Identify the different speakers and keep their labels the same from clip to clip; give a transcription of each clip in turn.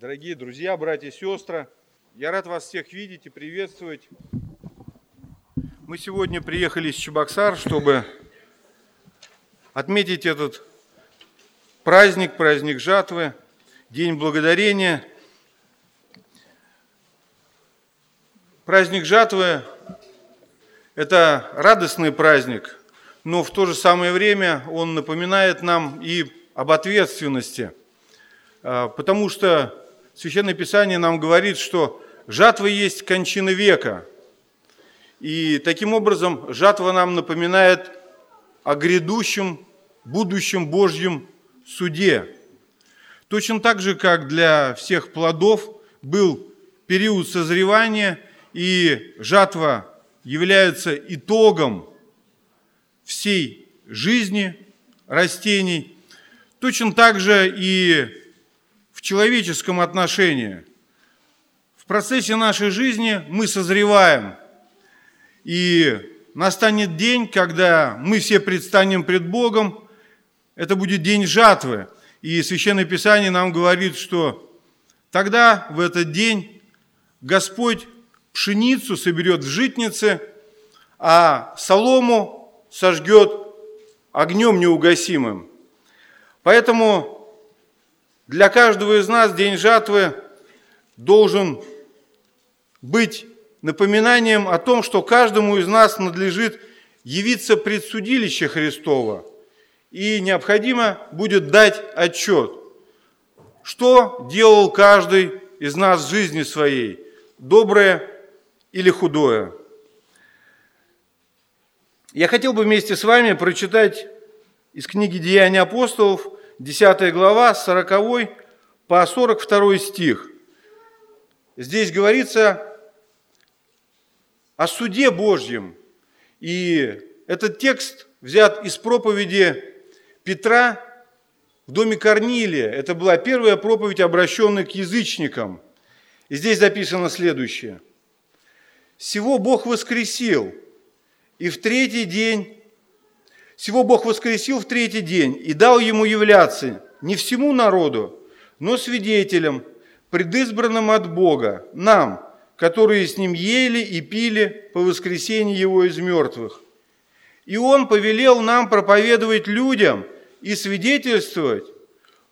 Speaker 1: Дорогие друзья, братья и сестры, я рад вас всех видеть и приветствовать. Мы сегодня приехали из Чебоксар, чтобы отметить этот праздник, праздник жатвы, День Благодарения. Праздник жатвы – это радостный праздник, но в то же самое время он напоминает нам и об ответственности, а, потому что Священное Писание нам говорит, что жатва есть кончина века. И таким образом жатва нам напоминает о грядущем, будущем Божьем суде. Точно так же, как для всех плодов был период созревания, и жатва является итогом всей жизни растений, точно так же и в человеческом отношении. В процессе нашей жизни мы созреваем, и настанет день, когда мы все предстанем пред Богом, это будет день жатвы. И Священное Писание нам говорит, что тогда, в этот день, Господь пшеницу соберет в житнице, а солому сожгет огнем неугасимым. Поэтому для каждого из нас день жатвы должен быть напоминанием о том, что каждому из нас надлежит явиться пред судилище Христова, и необходимо будет дать отчет, что делал каждый из нас в жизни своей, доброе или худое. Я хотел бы вместе с вами прочитать из книги «Деяния апостолов» 10 глава, 40 по 42 стих. Здесь говорится о суде Божьем. И этот текст взят из проповеди Петра в доме Корнилия. Это была первая проповедь, обращенная к язычникам. И здесь записано следующее. «Всего Бог воскресил, и в третий день всего Бог воскресил в третий день и дал ему являться не всему народу, но свидетелям, предизбранным от Бога, нам, которые с ним ели и пили по воскресении его из мертвых. И он повелел нам проповедовать людям и свидетельствовать,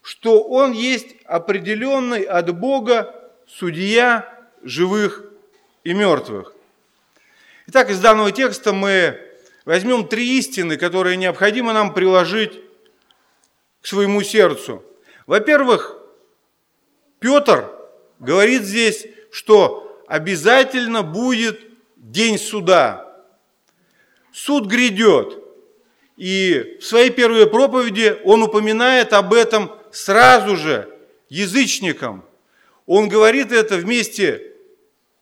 Speaker 1: что он есть определенный от Бога судья живых и мертвых. Итак, из данного текста мы Возьмем три истины, которые необходимо нам приложить к своему сердцу. Во-первых, Петр говорит здесь, что обязательно будет день суда. Суд грядет. И в своей первой проповеди он упоминает об этом сразу же язычникам. Он говорит это вместе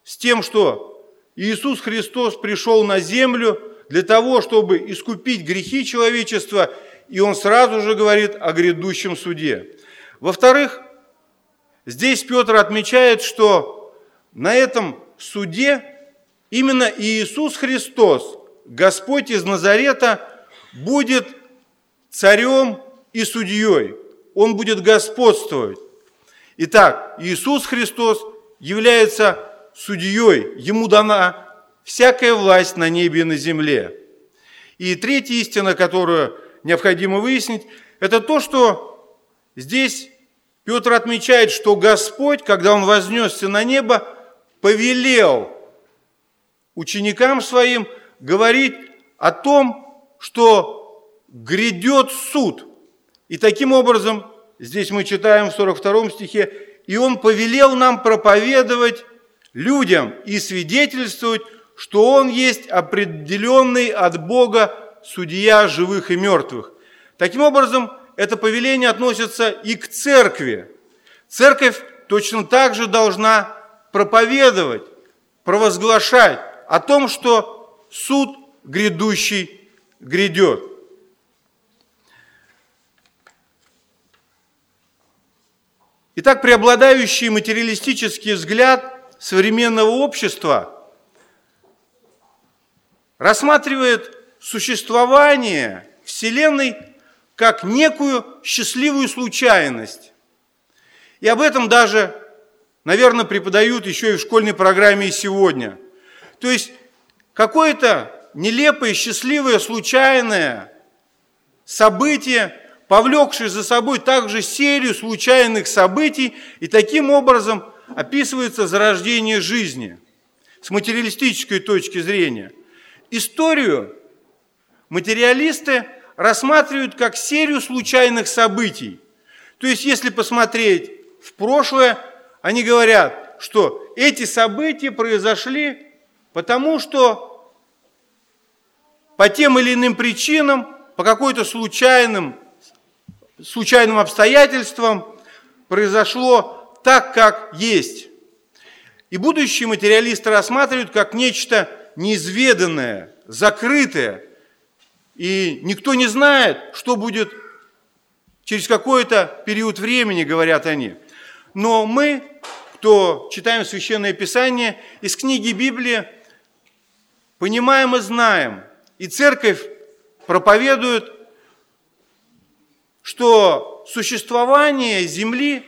Speaker 1: с тем, что Иисус Христос пришел на землю – для того, чтобы искупить грехи человечества, и он сразу же говорит о грядущем суде. Во-вторых, здесь Петр отмечает, что на этом суде именно Иисус Христос, Господь из Назарета, будет царем и судьей. Он будет господствовать. Итак, Иисус Христос является судьей. Ему дана всякая власть на небе и на земле. И третья истина, которую необходимо выяснить, это то, что здесь Петр отмечает, что Господь, когда Он вознесся на небо, повелел ученикам своим говорить о том, что грядет суд. И таким образом, здесь мы читаем в 42 стихе, и Он повелел нам проповедовать людям и свидетельствовать что Он есть определенный от Бога судья живых и мертвых. Таким образом, это повеление относится и к церкви. Церковь точно так же должна проповедовать, провозглашать о том, что суд грядущий грядет. Итак, преобладающий материалистический взгляд современного общества – рассматривает существование Вселенной как некую счастливую случайность. И об этом даже наверное, преподают еще и в школьной программе и сегодня. То есть какое-то нелепое, счастливое, случайное событие, повлекшее за собой также серию случайных событий, и таким образом описывается зарождение жизни с материалистической точки зрения. Историю материалисты рассматривают как серию случайных событий. То есть, если посмотреть в прошлое, они говорят, что эти события произошли потому, что по тем или иным причинам, по какой-то случайным, случайным обстоятельствам произошло так, как есть. И будущие материалисты рассматривают как нечто неизведанное, закрытое. И никто не знает, что будет через какой-то период времени, говорят они. Но мы, кто читаем Священное Писание, из книги Библии понимаем и знаем – и церковь проповедует, что существование Земли,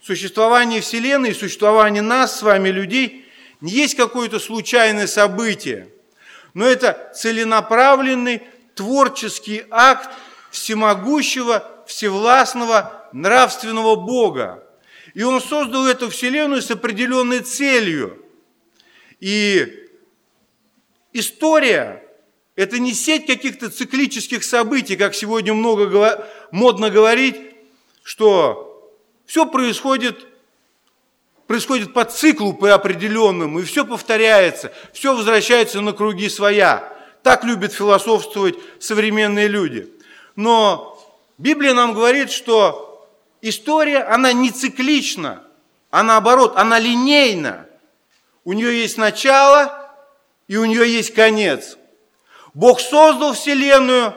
Speaker 1: существование Вселенной, существование нас с вами, людей, не есть какое-то случайное событие, но это целенаправленный творческий акт всемогущего, всевластного, нравственного Бога. И Он создал эту Вселенную с определенной целью. И история это не сеть каких-то циклических событий, как сегодня много модно говорить, что все происходит, происходит по циклу по определенному, и все повторяется, все возвращается на круги своя. Так любят философствовать современные люди. Но Библия нам говорит, что история, она не циклична, а наоборот, она линейна. У нее есть начало, и у нее есть конец – Бог создал Вселенную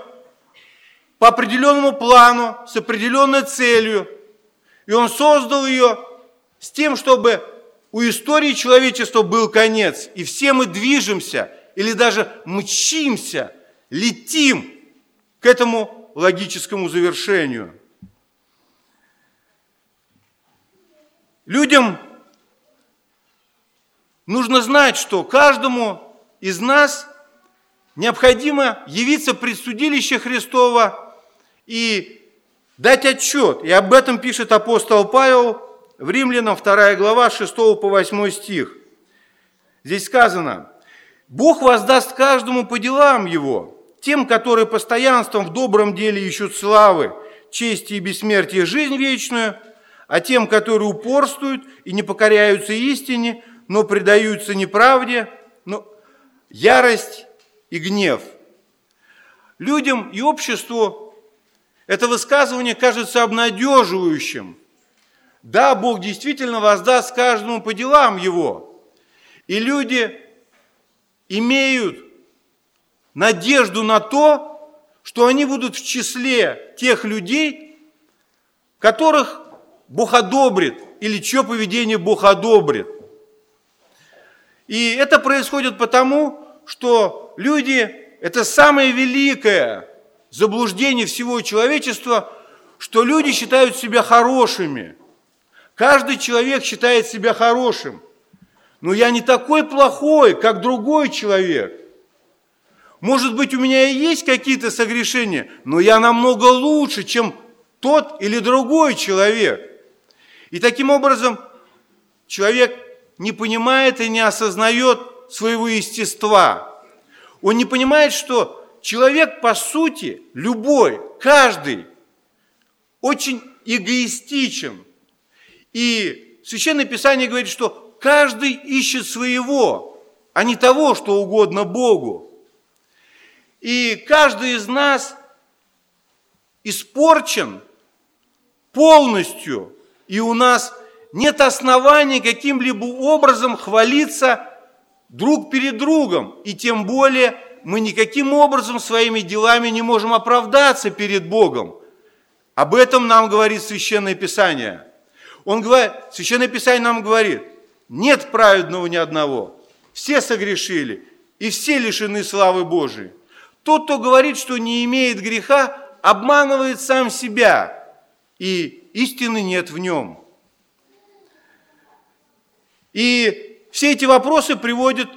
Speaker 1: по определенному плану, с определенной целью. И Он создал ее с тем, чтобы у истории человечества был конец. И все мы движемся или даже мчимся, летим к этому логическому завершению. Людям нужно знать, что каждому из нас – необходимо явиться пред судилище Христова и дать отчет. И об этом пишет апостол Павел в Римлянам 2 глава 6 по 8 стих. Здесь сказано, «Бог воздаст каждому по делам его, тем, которые постоянством в добром деле ищут славы, чести и бессмертия жизнь вечную, а тем, которые упорствуют и не покоряются истине, но предаются неправде, но ярость и гнев. Людям и обществу это высказывание кажется обнадеживающим. Да, Бог действительно воздаст каждому по делам его. И люди имеют надежду на то, что они будут в числе тех людей, которых Бог одобрит или чье поведение Бог одобрит. И это происходит потому, что люди – это самое великое заблуждение всего человечества, что люди считают себя хорошими. Каждый человек считает себя хорошим. Но я не такой плохой, как другой человек. Может быть, у меня и есть какие-то согрешения, но я намного лучше, чем тот или другой человек. И таким образом человек не понимает и не осознает своего естества. Он не понимает, что человек, по сути, любой, каждый, очень эгоистичен. И Священное Писание говорит, что каждый ищет своего, а не того, что угодно Богу. И каждый из нас испорчен полностью, и у нас нет оснований каким-либо образом хвалиться друг перед другом, и тем более мы никаким образом своими делами не можем оправдаться перед Богом. Об этом нам говорит Священное Писание. Он говорит, Священное Писание нам говорит, нет праведного ни одного, все согрешили, и все лишены славы Божией. Тот, кто говорит, что не имеет греха, обманывает сам себя, и истины нет в нем. И все эти вопросы приводят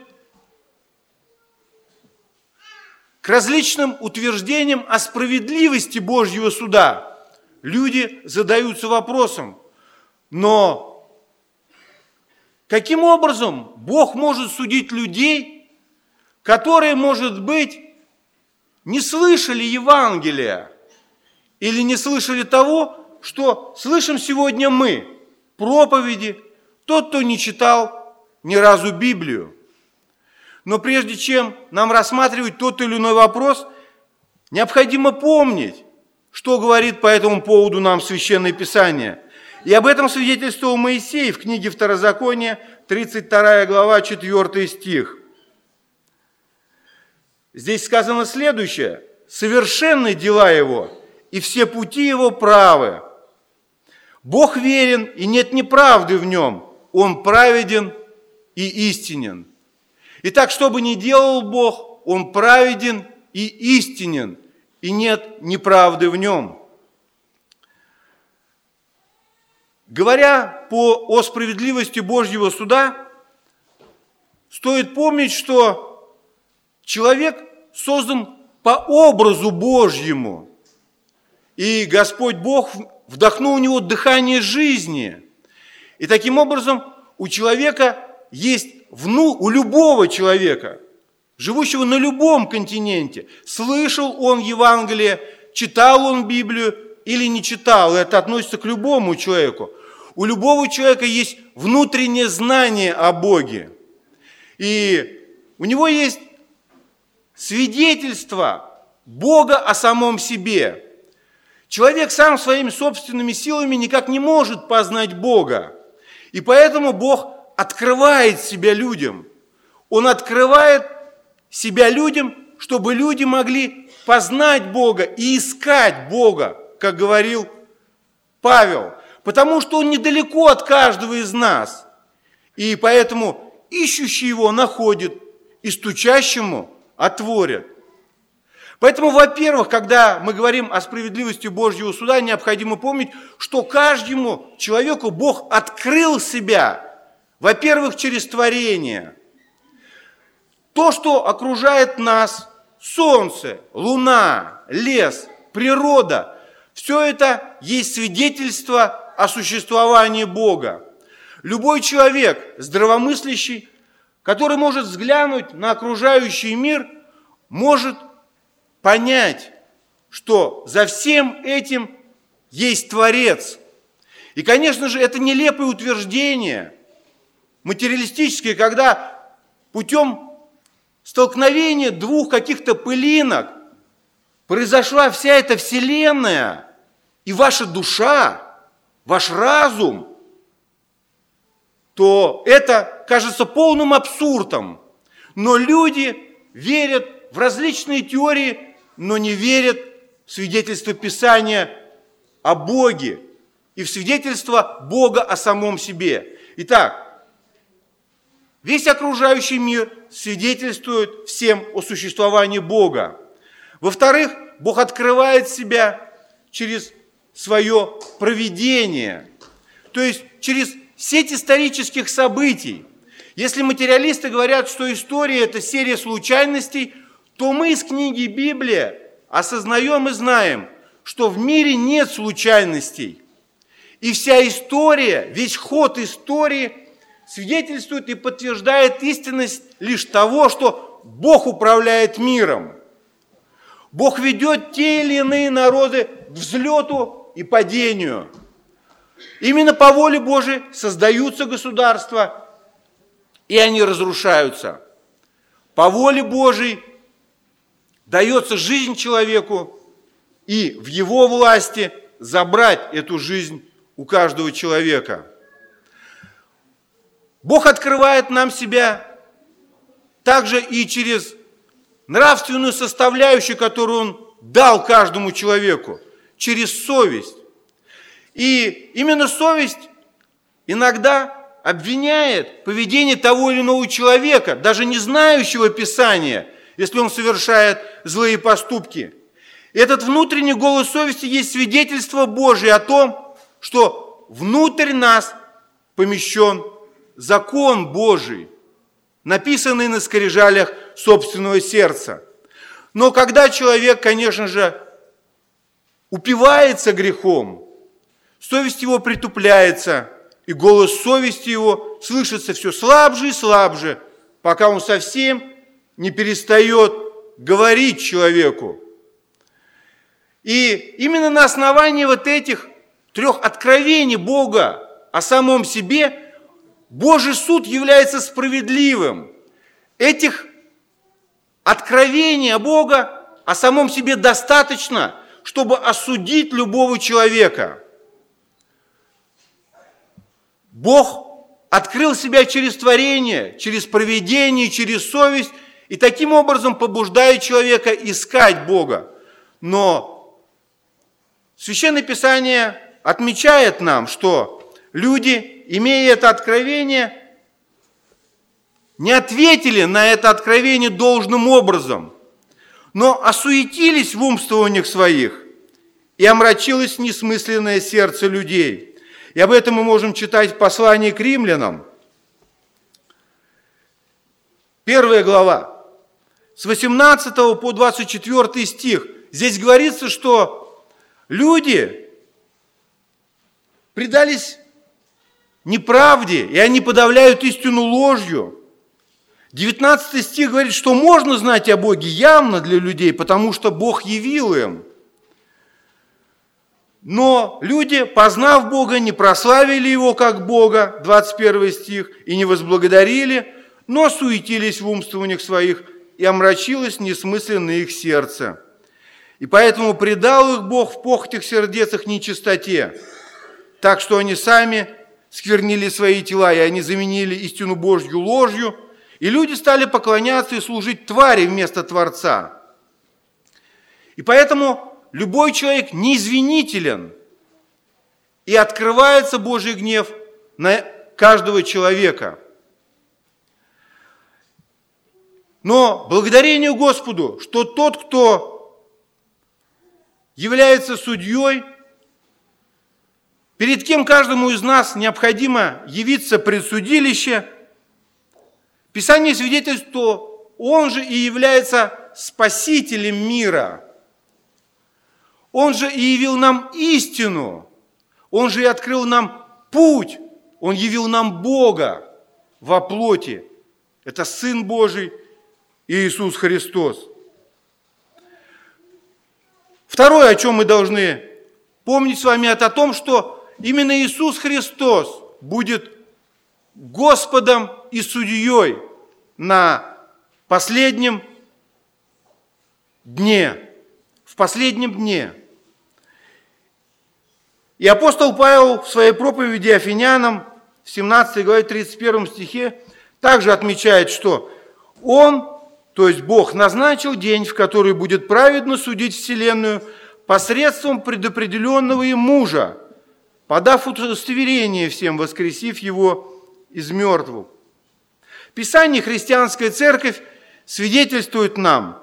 Speaker 1: к различным утверждениям о справедливости Божьего суда. Люди задаются вопросом, но каким образом Бог может судить людей, которые, может быть, не слышали Евангелия или не слышали того, что слышим сегодня мы, проповеди, тот, кто не читал ни разу Библию. Но прежде чем нам рассматривать тот или иной вопрос, необходимо помнить, что говорит по этому поводу нам Священное Писание. И об этом свидетельствовал Моисей в книге Второзакония, 32 глава, 4 стих. Здесь сказано следующее. «Совершенны дела его, и все пути его правы. Бог верен, и нет неправды в нем. Он праведен и истинен». Итак, что бы ни делал Бог, Он праведен и истинен, и нет неправды в Нем. Говоря по, о справедливости Божьего суда, стоит помнить, что человек создан по образу Божьему, и Господь Бог вдохнул в него дыхание жизни. И таким образом у человека есть вну, у любого человека, живущего на любом континенте, слышал он Евангелие, читал он Библию или не читал, это относится к любому человеку. У любого человека есть внутреннее знание о Боге. И у него есть свидетельство Бога о самом себе. Человек сам своими собственными силами никак не может познать Бога. И поэтому Бог открывает себя людям. Он открывает себя людям, чтобы люди могли познать Бога и искать Бога, как говорил Павел. Потому что Он недалеко от каждого из нас. И поэтому ищущий Его находит, и стучащему отворят. Поэтому, во-первых, когда мы говорим о справедливости Божьего суда, необходимо помнить, что каждому человеку Бог открыл себя – во-первых, через творение. То, что окружает нас, солнце, луна, лес, природа, все это есть свидетельство о существовании Бога. Любой человек, здравомыслящий, который может взглянуть на окружающий мир, может понять, что за всем этим есть Творец. И, конечно же, это нелепое утверждение – материалистические, когда путем столкновения двух каких-то пылинок произошла вся эта вселенная, и ваша душа, ваш разум, то это кажется полным абсурдом. Но люди верят в различные теории, но не верят в свидетельство Писания о Боге и в свидетельство Бога о самом себе. Итак, Весь окружающий мир свидетельствует всем о существовании Бога. Во-вторых, Бог открывает себя через свое проведение, то есть через сеть исторических событий. Если материалисты говорят, что история – это серия случайностей, то мы из книги Библия осознаем и знаем, что в мире нет случайностей. И вся история, весь ход истории – свидетельствует и подтверждает истинность лишь того, что Бог управляет миром. Бог ведет те или иные народы к взлету и падению. Именно по воле Божией создаются государства, и они разрушаются. По воле Божией дается жизнь человеку, и в его власти забрать эту жизнь у каждого человека – Бог открывает нам себя также и через нравственную составляющую, которую Он дал каждому человеку, через совесть. И именно совесть иногда обвиняет поведение того или иного человека, даже не знающего Писания, если он совершает злые поступки. Этот внутренний голос совести есть свидетельство Божие о том, что внутрь нас помещен закон Божий, написанный на скрижалях собственного сердца. Но когда человек, конечно же, упивается грехом, совесть его притупляется, и голос совести его слышится все слабже и слабже, пока он совсем не перестает говорить человеку. И именно на основании вот этих трех откровений Бога о самом себе Божий суд является справедливым. Этих откровений Бога о самом себе достаточно, чтобы осудить любого человека. Бог открыл себя через творение, через проведение, через совесть, и таким образом побуждает человека искать Бога. Но Священное Писание отмечает нам, что люди, имея это откровение, не ответили на это откровение должным образом, но осуетились в умствованиях своих, и омрачилось несмысленное сердце людей. И об этом мы можем читать в послании к римлянам. Первая глава, с 18 по 24 стих. Здесь говорится, что люди предались неправде, и они подавляют истину ложью. 19 стих говорит, что можно знать о Боге явно для людей, потому что Бог явил им. Но люди, познав Бога, не прославили Его как Бога, 21 стих, и не возблагодарили, но суетились в умствованиях своих, и омрачилось несмысленно их сердце. И поэтому предал их Бог в похотях сердецах нечистоте, так что они сами сквернили свои тела, и они заменили истину Божью ложью, и люди стали поклоняться и служить твари вместо Творца. И поэтому любой человек неизвинителен, и открывается Божий гнев на каждого человека. Но благодарение Господу, что тот, кто является судьей, перед кем каждому из нас необходимо явиться пред судилище, Писание свидетельствует, что Он же и является спасителем мира – он же и явил нам истину. Он же и открыл нам путь. Он явил нам Бога во плоти. Это Сын Божий Иисус Христос. Второе, о чем мы должны помнить с вами, это о том, что именно Иисус Христос будет Господом и судьей на последнем дне последнем дне. И апостол Павел в своей проповеди Афинянам в 17 главе 31 стихе также отмечает, что он, то есть Бог, назначил день, в который будет праведно судить Вселенную посредством предопределенного им мужа, подав удостоверение всем, воскресив его из мертвых. Писание Христианская Церковь свидетельствует нам,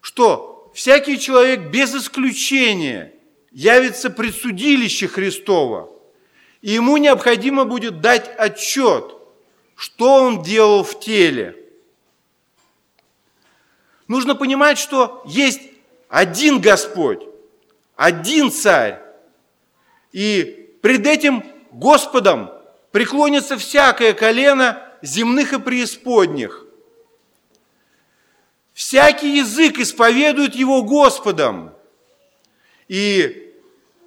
Speaker 1: что всякий человек без исключения явится пред судилище Христова, и ему необходимо будет дать отчет, что он делал в теле. Нужно понимать, что есть один Господь, один Царь, и пред этим Господом преклонится всякое колено земных и преисподних. Всякий язык исповедует его Господом. И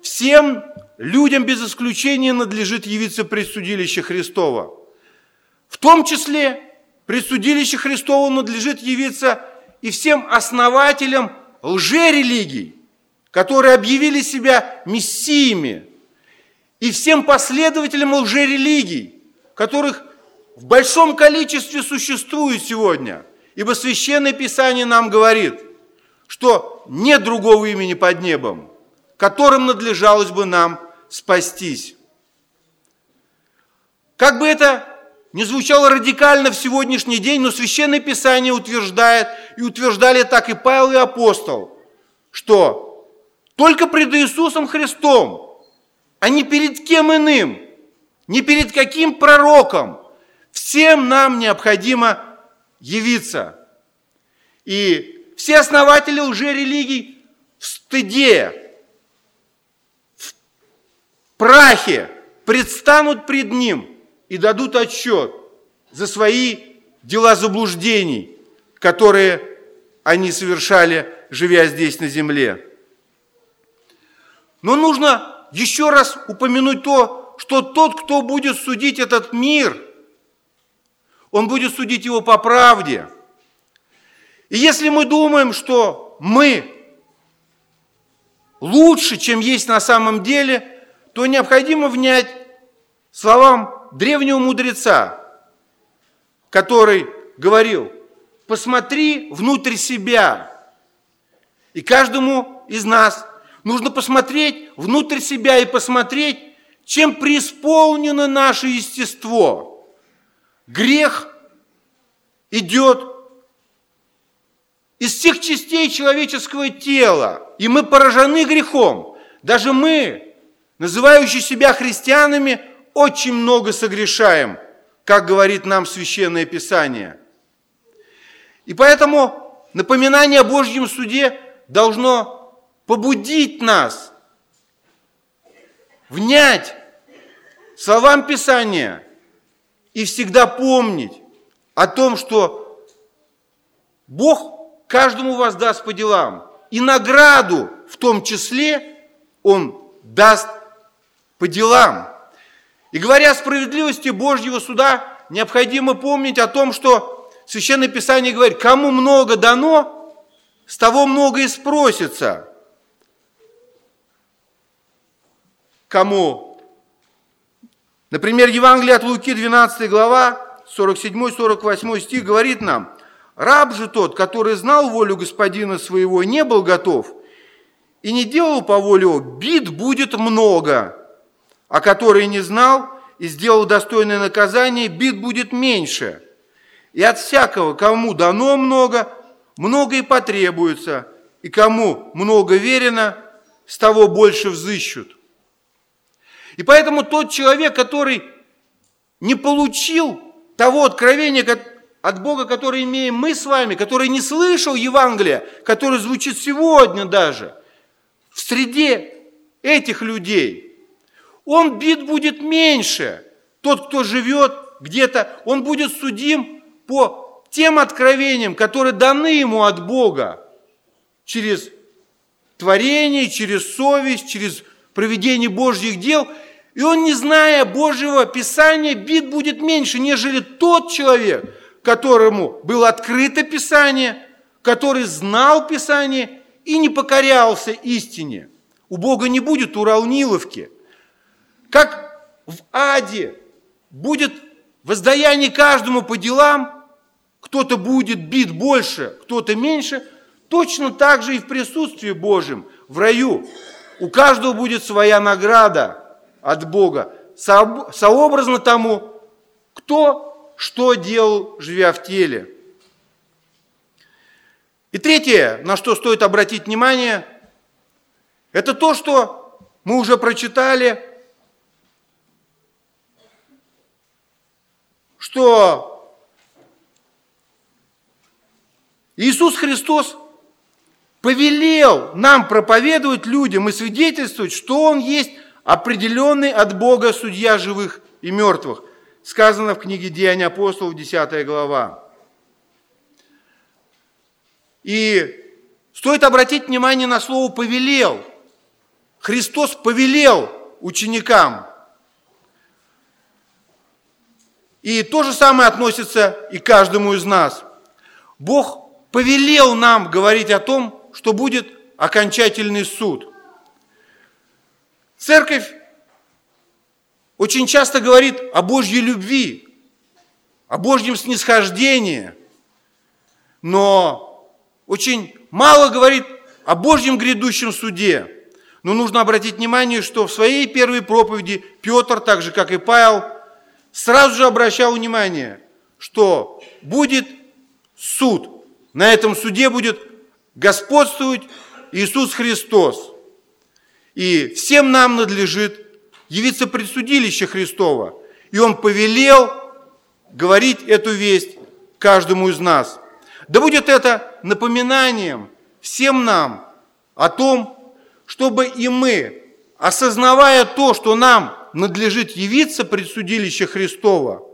Speaker 1: всем людям без исключения надлежит явиться пред судилище Христова. В том числе пред судилище Христова надлежит явиться и всем основателям лжерелигий, которые объявили себя мессиями, и всем последователям лжерелигий, которых в большом количестве существует сегодня – Ибо Священное Писание нам говорит, что нет другого имени под небом, которым надлежалось бы нам спастись. Как бы это не звучало радикально в сегодняшний день, но Священное Писание утверждает, и утверждали так и Павел и апостол, что только пред Иисусом Христом, а не перед кем иным, не перед каким пророком, Всем нам необходимо явиться. И все основатели лжерелигий в стыде, в прахе предстанут пред Ним и дадут отчет за свои дела заблуждений, которые они совершали, живя здесь на земле. Но нужно еще раз упомянуть то, что тот, кто будет судить этот мир, он будет судить его по правде. И если мы думаем, что мы лучше, чем есть на самом деле, то необходимо внять словам древнего мудреца, который говорил, посмотри внутрь себя. И каждому из нас нужно посмотреть внутрь себя и посмотреть, чем преисполнено наше естество. Грех идет из всех частей человеческого тела, и мы поражены грехом. Даже мы, называющие себя христианами, очень много согрешаем, как говорит нам Священное Писание. И поэтому напоминание о Божьем суде должно побудить нас, внять словам Писания и всегда помнить о том, что Бог каждому воздаст по делам, и награду в том числе Он даст по делам. И говоря о справедливости Божьего суда, необходимо помнить о том, что Священное Писание говорит, кому много дано, с того много и спросится. Кому? Например, Евангелие от Луки, 12 глава, 47-48 стих говорит нам, «Раб же тот, который знал волю господина своего не был готов, и не делал по воле его, бит будет много, а который не знал и сделал достойное наказание, бит будет меньше. И от всякого, кому дано много, много и потребуется, и кому много верено, с того больше взыщут. И поэтому тот человек, который не получил того откровения от Бога, которое имеем мы с вами, который не слышал Евангелия, который звучит сегодня даже, в среде этих людей – он бит будет меньше. Тот, кто живет где-то, он будет судим по тем откровениям, которые даны ему от Бога через творение, через совесть, через проведение Божьих дел. И он, не зная Божьего Писания, бит будет меньше, нежели тот человек, которому было открыто Писание, который знал Писание и не покорялся истине. У Бога не будет уравниловки – как в аде будет воздаяние каждому по делам, кто-то будет бит больше, кто-то меньше, точно так же и в присутствии Божьем, в раю. У каждого будет своя награда от Бога, сообразно тому, кто что делал, живя в теле. И третье, на что стоит обратить внимание, это то, что мы уже прочитали что Иисус Христос повелел нам проповедовать людям и свидетельствовать, что Он есть определенный от Бога судья живых и мертвых. Сказано в книге Деяния апостолов, 10 глава. И стоит обратить внимание на слово «повелел». Христос повелел ученикам – И то же самое относится и каждому из нас. Бог повелел нам говорить о том, что будет окончательный суд. Церковь очень часто говорит о Божьей любви, о Божьем снисхождении, но очень мало говорит о Божьем грядущем суде. Но нужно обратить внимание, что в своей первой проповеди Петр, так же как и Павел, сразу же обращал внимание, что будет суд. На этом суде будет господствовать Иисус Христос. И всем нам надлежит явиться пред судилище Христова. И Он повелел говорить эту весть каждому из нас. Да будет это напоминанием всем нам о том, чтобы и мы, осознавая то, что нам надлежит явиться пред судилище Христова,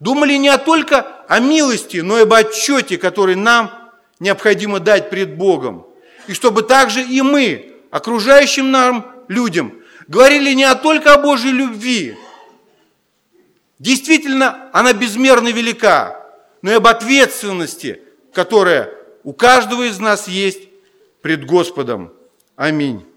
Speaker 1: думали не только о милости, но и об отчете, который нам необходимо дать пред Богом. И чтобы также и мы, окружающим нам людям, говорили не только о Божьей любви, действительно она безмерно велика, но и об ответственности, которая у каждого из нас есть пред Господом. Аминь.